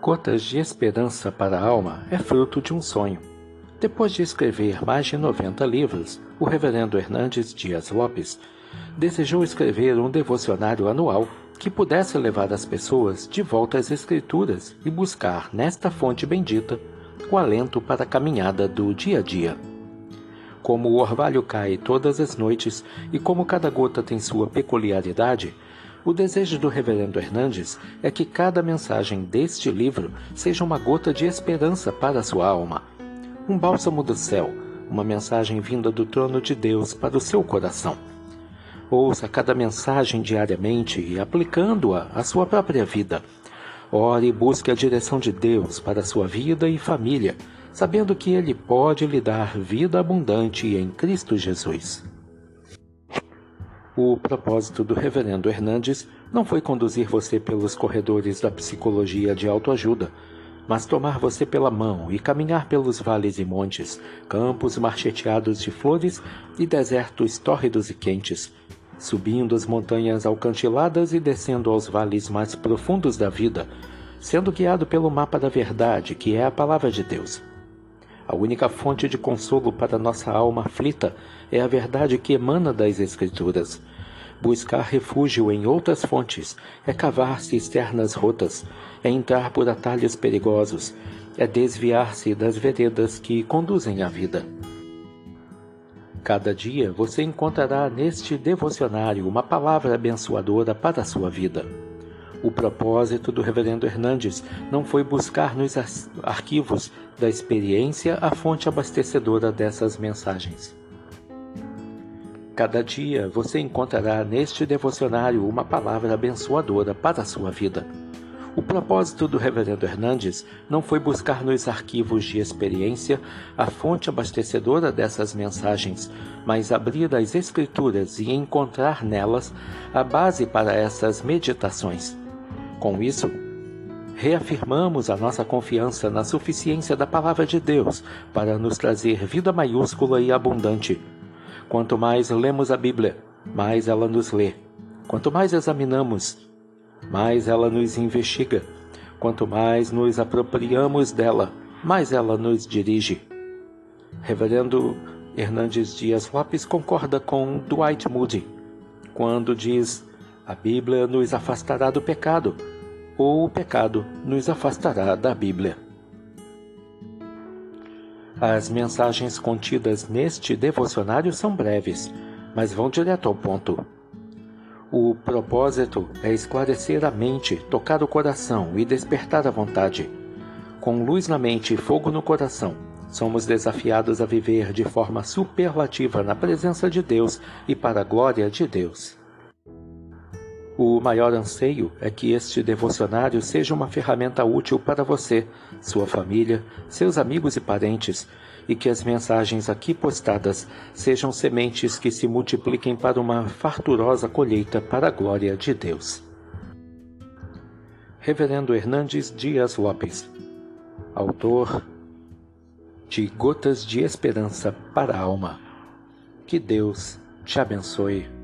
Gotas de Esperança para a Alma é fruto de um sonho. Depois de escrever mais de 90 livros, o reverendo Hernandes Dias Lopes desejou escrever um devocionário anual que pudesse levar as pessoas de volta às Escrituras e buscar nesta fonte bendita o alento para a caminhada do dia a dia. Como o orvalho cai todas as noites e como cada gota tem sua peculiaridade, o desejo do Reverendo Hernandes é que cada mensagem deste livro seja uma gota de esperança para a sua alma, um bálsamo do céu, uma mensagem vinda do trono de Deus para o seu coração. Ouça cada mensagem diariamente e aplicando-a à sua própria vida. Ore e busque a direção de Deus para a sua vida e família, sabendo que Ele pode lhe dar vida abundante em Cristo Jesus. O propósito do Reverendo Hernandes não foi conduzir você pelos corredores da psicologia de autoajuda, mas tomar você pela mão e caminhar pelos vales e montes, campos marcheteados de flores e desertos tórridos e quentes, subindo as montanhas alcantiladas e descendo aos vales mais profundos da vida, sendo guiado pelo mapa da verdade, que é a palavra de Deus. A única fonte de consolo para nossa alma aflita é a verdade que emana das Escrituras. Buscar refúgio em outras fontes é cavar cisternas rotas, é entrar por atalhos perigosos, é desviar-se das veredas que conduzem à vida. Cada dia você encontrará neste devocionário uma palavra abençoadora para a sua vida. O propósito do Reverendo Hernandes não foi buscar nos arquivos da experiência a fonte abastecedora dessas mensagens. Cada dia você encontrará neste devocionário uma palavra abençoadora para a sua vida. O propósito do Reverendo Hernandes não foi buscar nos arquivos de experiência a fonte abastecedora dessas mensagens, mas abrir as Escrituras e encontrar nelas a base para essas meditações. Com isso, reafirmamos a nossa confiança na suficiência da Palavra de Deus para nos trazer vida maiúscula e abundante. Quanto mais lemos a Bíblia, mais ela nos lê. Quanto mais examinamos, mais ela nos investiga. Quanto mais nos apropriamos dela, mais ela nos dirige. Reverendo Hernandes Dias Lopes concorda com Dwight Moody quando diz: A Bíblia nos afastará do pecado ou o pecado nos afastará da Bíblia. As mensagens contidas neste devocionário são breves, mas vão direto ao ponto. O propósito é esclarecer a mente, tocar o coração e despertar a vontade. Com luz na mente e fogo no coração, somos desafiados a viver de forma superlativa na presença de Deus e para a glória de Deus. O maior anseio é que este devocionário seja uma ferramenta útil para você, sua família, seus amigos e parentes, e que as mensagens aqui postadas sejam sementes que se multipliquem para uma farturosa colheita para a glória de Deus. Reverendo Hernandes Dias Lopes, autor de Gotas de Esperança para a Alma. Que Deus te abençoe.